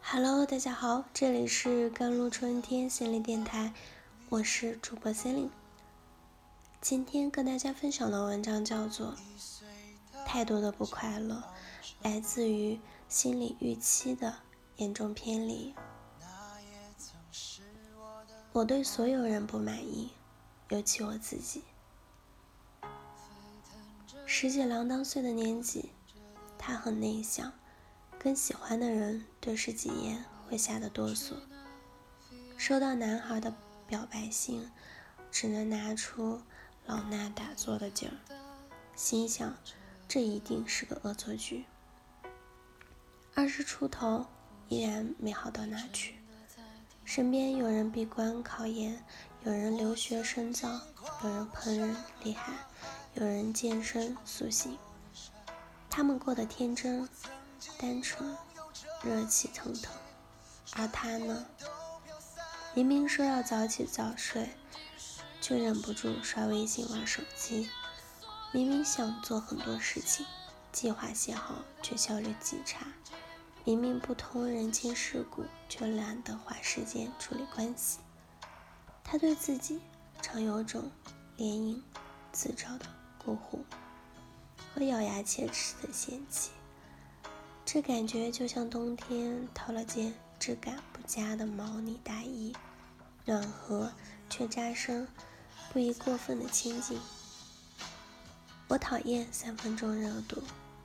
Hello，大家好，这里是甘露春天心理电台，我是主播 c e l i n e 今天跟大家分享的文章叫做《太多的不快乐来自于心理预期的严重偏离》。我对所有人不满意，尤其我自己。十几郎当岁的年纪，他很内向。跟喜欢的人对视几眼会吓得哆嗦，收到男孩的表白信，只能拿出老衲打坐的劲儿，心想这一定是个恶作剧。二十出头依然没好到哪去，身边有人闭关考研，有人留学深造，有人烹饪厉害，有人健身塑形，他们过得天真。单纯，热气腾腾，而他呢？明明说要早起早睡，却忍不住刷微信玩手机；明明想做很多事情，计划写好却效率极差；明明不通人情世故，却懒得花时间处理关系。他对自己常有种怜悯自嘲的孤苦和咬牙切齿的嫌弃。这感觉就像冬天套了件质感不佳的毛呢大衣，暖和却扎身，不宜过分的亲近。我讨厌三分钟热度，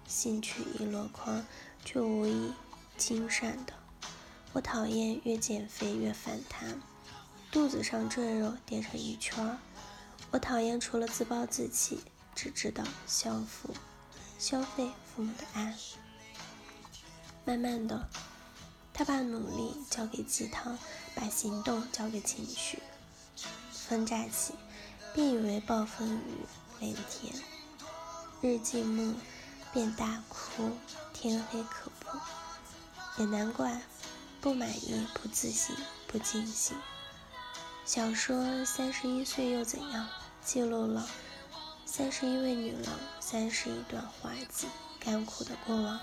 兴趣一箩筐却无意精善的。我讨厌越减肥越反弹，肚子上赘肉叠成一圈。我讨厌除了自暴自弃，只知道消费消费父母的爱。慢慢的，他把努力交给鸡汤，把行动交给情绪。风乍起，便以为暴风雨连天；日寂暮，便大哭天黑可怖。也难怪，不满意、不自信、不尽兴。小说《三十一岁又怎样》记录了三十一位女郎三十一段滑稽、干枯的过往。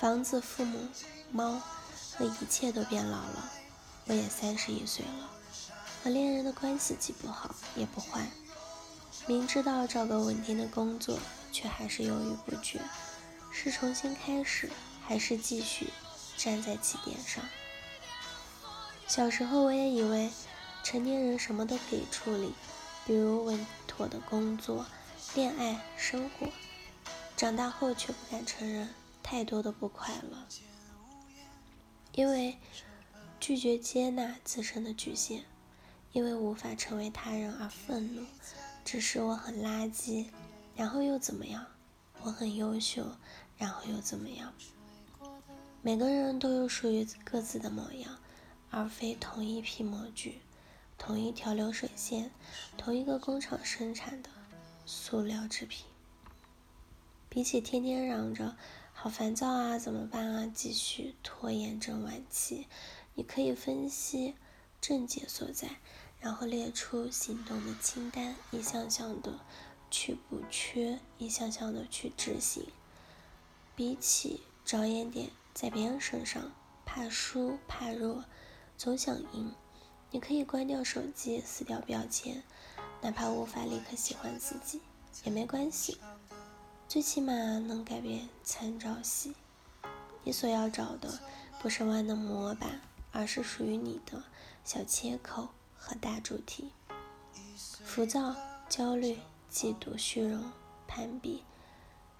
房子、父母、猫和一切都变老了，我也三十一岁了。和恋人的关系既不好也不坏，明知道找个稳定的工作，却还是犹豫不决。是重新开始，还是继续站在起点上？小时候我也以为成年人什么都可以处理，比如稳妥的工作、恋爱、生活。长大后却不敢承认。太多的不快乐，因为拒绝接纳自身的局限，因为无法成为他人而愤怒，只是我很垃圾，然后又怎么样？我很优秀，然后又怎么样？每个人都有属于各自的模样，而非同一批模具、同一条流水线、同一个工厂生产的塑料制品。比起天天嚷着。好烦躁啊，怎么办啊？继续拖延症晚期，你可以分析症结所在，然后列出行动的清单，一项项的去补缺，一项项的去执行。比起着眼点在别人身上，怕输怕弱，总想赢，你可以关掉手机，撕掉标签，哪怕无法立刻喜欢自己也没关系。最起码能改变参照系。你所要找的不是万能模板，而是属于你的小切口和大主题。浮躁、焦虑、嫉妒、虚荣、攀比，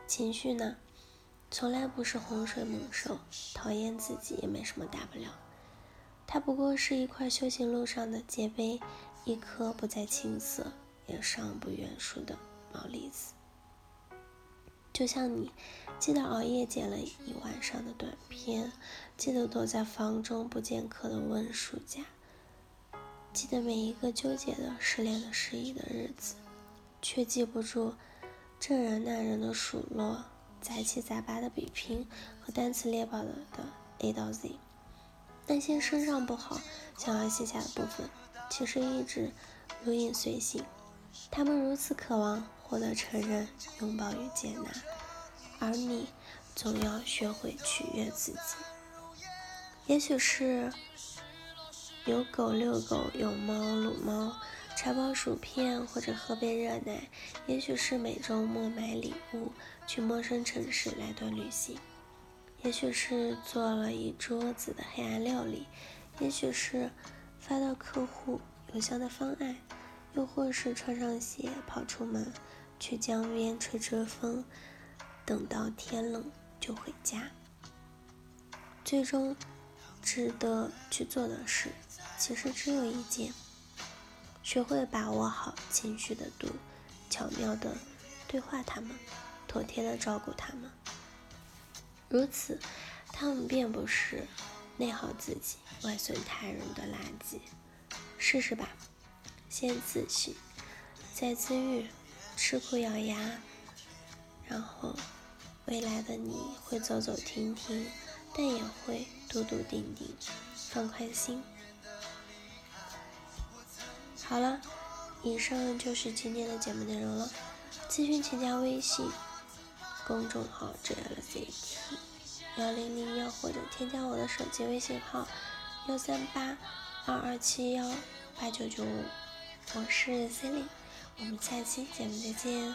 情绪呢，从来不是洪水猛兽。讨厌自己也没什么大不了，它不过是一块修行路上的界碑，一颗不再青涩也尚不圆熟的毛栗子。就像你，记得熬夜剪了一晚上的短片，记得躲在房中不见客的温暑假，记得每一个纠结的失恋的失意的日子，却记不住这人那人的数落、杂七杂八的比拼和单词列表的的 A 到 Z。那些身上不好、想要卸下的部分，其实一直如影随形。他们如此渴望。获得承认、拥抱与接纳，而你总要学会取悦自己。也许是有狗遛狗，有猫撸猫，拆包薯片或者喝杯热奶；也许是每周末买礼物，去陌生城市来段旅行；也许是做了一桌子的黑暗料理；也许是发到客户邮箱的方案；又或是穿上鞋跑出门，去江边吹吹风，等到天冷就回家。最终。值得去做的事，其实只有一件：学会把握好情绪的度，巧妙的对话他们，妥帖的照顾他们。如此，他们便不是内耗自己、外损他人的垃圾。试试吧，先自省，再自愈，吃苦咬牙，然后未来的你会走走停停。但也会笃笃定定，放宽心。好了，以上就是今天的节目内容了。咨询请加微信公众号 “JLCT 幺零零幺”或者添加我的手机微信号幺三八二二七幺八九九五，我是 Cindy，我们下期节目再见。